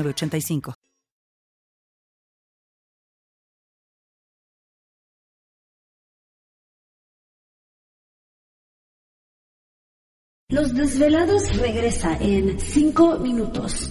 85 Los Desvelados regresa en 5 minutos.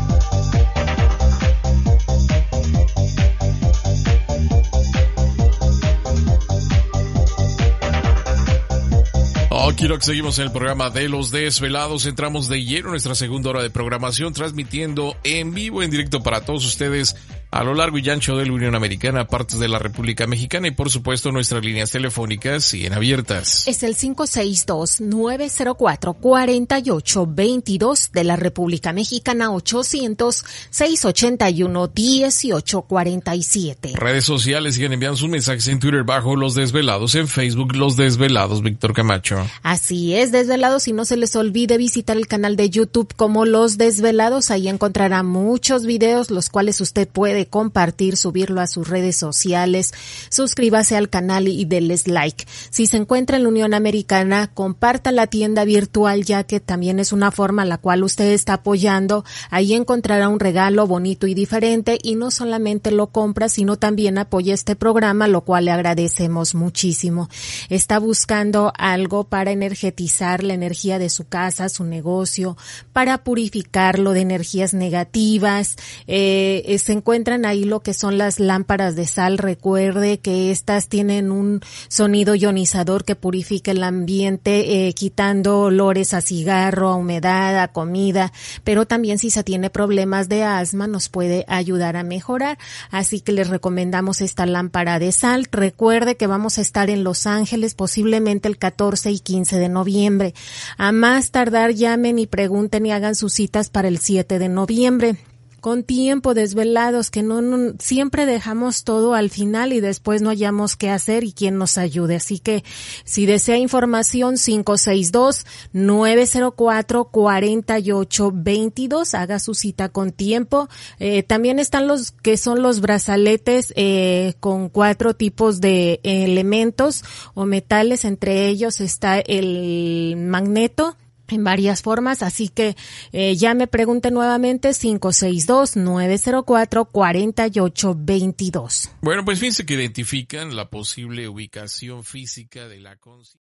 Quiero que seguimos en el programa de Los Desvelados. Entramos de lleno en nuestra segunda hora de programación, transmitiendo en vivo, en directo para todos ustedes a lo largo y ancho de la Unión Americana, partes de la República Mexicana y por supuesto nuestras líneas telefónicas siguen abiertas. Es el 562-904-4822 de la República Mexicana 800-681-1847. Redes sociales siguen enviando sus mensajes en Twitter bajo Los Desvelados, en Facebook Los Desvelados, Víctor Camacho. Así es, Desvelados, y no se les olvide visitar el canal de YouTube como Los Desvelados, ahí encontrará muchos videos los cuales usted puede compartir, subirlo a sus redes sociales, suscríbase al canal y denles like. Si se encuentra en la Unión Americana, comparta la tienda virtual ya que también es una forma la cual usted está apoyando. Ahí encontrará un regalo bonito y diferente y no solamente lo compra, sino también apoya este programa, lo cual le agradecemos muchísimo. Está buscando algo para energetizar la energía de su casa, su negocio, para purificarlo de energías negativas. Eh, se encuentra ahí lo que son las lámparas de sal. Recuerde que estas tienen un sonido ionizador que purifica el ambiente, eh, quitando olores a cigarro, a humedad, a comida, pero también si se tiene problemas de asma nos puede ayudar a mejorar. Así que les recomendamos esta lámpara de sal. Recuerde que vamos a estar en Los Ángeles posiblemente el 14 y 15 de noviembre. A más tardar llamen y pregunten y hagan sus citas para el 7 de noviembre con tiempo, desvelados, que no, no, siempre dejamos todo al final y después no hallamos qué hacer y quién nos ayude. Así que si desea información, 562-904-4822, haga su cita con tiempo. Eh, también están los que son los brazaletes eh, con cuatro tipos de elementos o metales, entre ellos está el magneto, en varias formas, así que eh, ya me pregunte nuevamente 562-904-4822. Bueno, pues fíjense que identifican la posible ubicación física de la conciencia.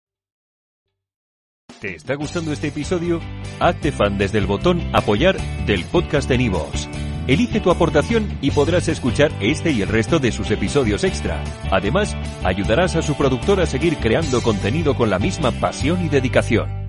¿Te está gustando este episodio? Hazte fan desde el botón apoyar del podcast de Nivos. Elige tu aportación y podrás escuchar este y el resto de sus episodios extra. Además, ayudarás a su productor a seguir creando contenido con la misma pasión y dedicación.